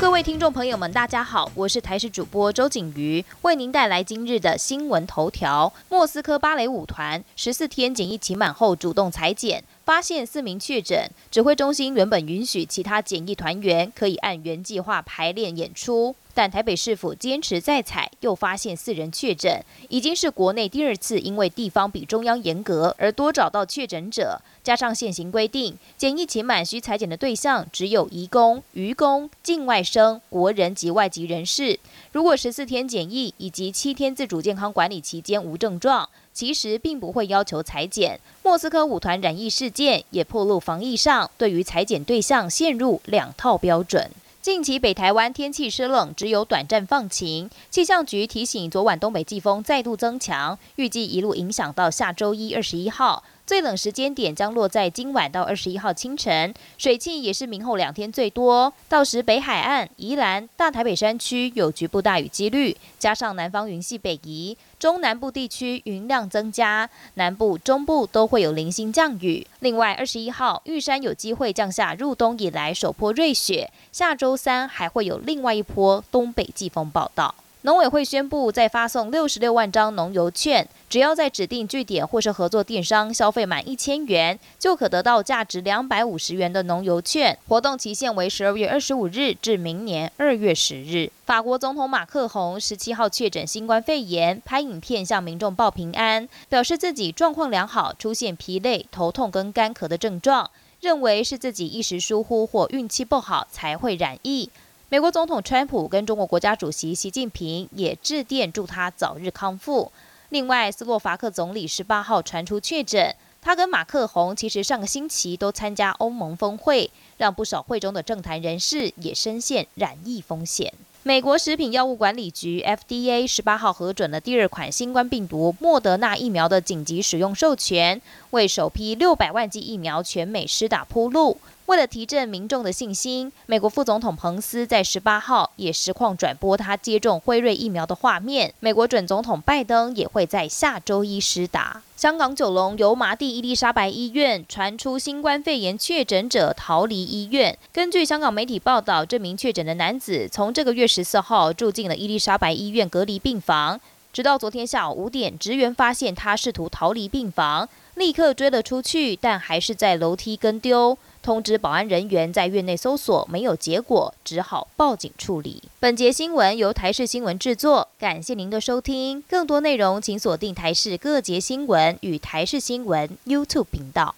各位听众朋友们，大家好，我是台视主播周景瑜，为您带来今日的新闻头条。莫斯科芭蕾舞团十四天检疫期满后主动裁剪，发现四名确诊。指挥中心原本允许其他检疫团员可以按原计划排练演出。但台北市府坚持再采，又发现四人确诊，已经是国内第二次因为地方比中央严格而多找到确诊者。加上现行规定，检疫期满需裁剪的对象只有移工、渔工、境外生、国人及外籍人士。如果十四天检疫以及七天自主健康管理期间无症状，其实并不会要求裁剪。莫斯科舞团染疫事件也暴露防疫上对于裁剪对象陷入两套标准。近期北台湾天气湿冷，只有短暂放晴。气象局提醒，昨晚东北季风再度增强，预计一路影响到下周一二十一号。最冷时间点将落在今晚到二十一号清晨，水汽也是明后两天最多。到时北海岸、宜兰、大台北山区有局部大雨几率，加上南方云系北移，中南部地区云量增加，南部、中部都会有零星降雨。另外，二十一号玉山有机会降下入冬以来首波瑞雪，下周三还会有另外一波东北季风报道。农委会宣布，再发送六十六万张农油券，只要在指定据点或是合作电商消费满一千元，就可得到价值两百五十元的农油券。活动期限为十二月二十五日至明年二月十日。法国总统马克宏十七号确诊新冠肺炎，拍影片向民众报平安，表示自己状况良好，出现疲累、头痛跟干咳的症状，认为是自己一时疏忽或运气不好才会染疫。美国总统川普跟中国国家主席习近平也致电祝他早日康复。另外，斯洛伐克总理十八号传出确诊，他跟马克宏其实上个星期都参加欧盟峰会，让不少会中的政坛人士也深陷染疫风险。美国食品药物管理局 FDA 十八号核准了第二款新冠病毒莫德纳疫苗的紧急使用授权，为首批六百万剂疫苗全美施打铺路。为了提振民众的信心，美国副总统彭斯在十八号也实况转播他接种辉瑞疫苗的画面。美国准总统拜登也会在下周一施打。香港九龙油麻地伊丽莎白医院传出新冠肺炎确诊者逃离医院。根据香港媒体报道，这名确诊的男子从这个月十四号住进了伊丽莎白医院隔离病房，直到昨天下午五点，职员发现他试图逃离病房，立刻追了出去，但还是在楼梯跟丢。通知保安人员在院内搜索没有结果，只好报警处理。本节新闻由台视新闻制作，感谢您的收听。更多内容请锁定台视各节新闻与台视新闻 YouTube 频道。